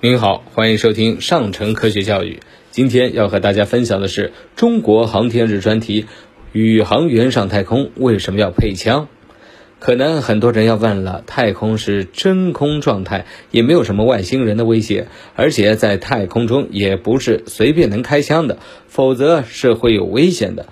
您好，欢迎收听上城科学教育。今天要和大家分享的是中国航天日专题：宇航员上太空为什么要配枪？可能很多人要问了，太空是真空状态，也没有什么外星人的威胁，而且在太空中也不是随便能开枪的，否则是会有危险的。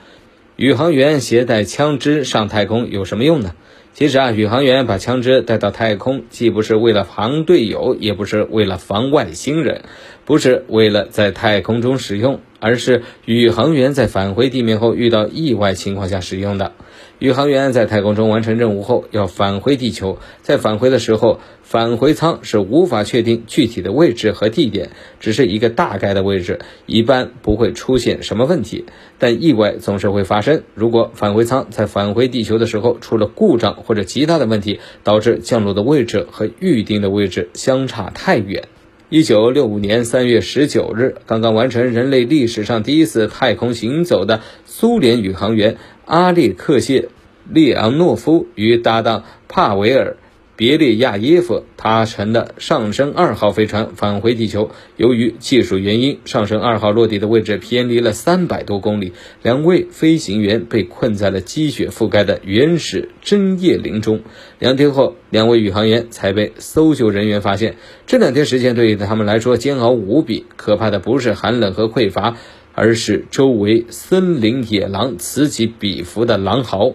宇航员携带枪支上太空有什么用呢？其实啊，宇航员把枪支带到太空，既不是为了防队友，也不是为了防外星人，不是为了在太空中使用，而是宇航员在返回地面后遇到意外情况下使用的。宇航员在太空中完成任务后要返回地球，在返回的时候，返回舱是无法确定具体的位置和地点，只是一个大概的位置，一般不会出现什么问题。但意外总是会发生。如果返回舱在返回地球的时候出了故障或者其他的问题，导致降落的位置和预定的位置相差太远。一九六五年三月十九日，刚刚完成人类历史上第一次太空行走的苏联宇航员阿列克谢·列昂诺夫与搭档帕维尔。别列亚耶夫搭乘的上升二号飞船返回地球，由于技术原因，上升二号落地的位置偏离了三百多公里，两位飞行员被困在了积雪覆盖的原始针叶林中。两天后，两位宇航员才被搜救人员发现。这两天时间对于他们来说煎熬无比，可怕的不是寒冷和匮乏，而是周围森林野狼此起彼伏的狼嚎。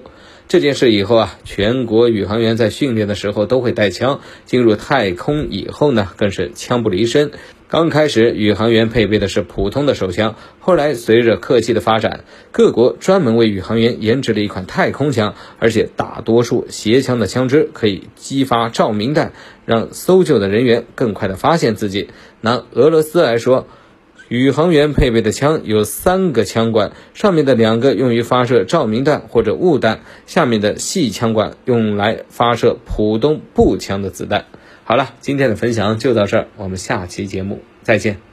这件事以后啊，全国宇航员在训练的时候都会带枪。进入太空以后呢，更是枪不离身。刚开始，宇航员配备的是普通的手枪，后来随着科技的发展，各国专门为宇航员研制了一款太空枪，而且大多数携枪的枪支可以激发照明弹，让搜救的人员更快地发现自己。拿俄罗斯来说。宇航员配备的枪有三个枪管，上面的两个用于发射照明弹或者雾弹，下面的细枪管用来发射普通步枪的子弹。好了，今天的分享就到这儿，我们下期节目再见。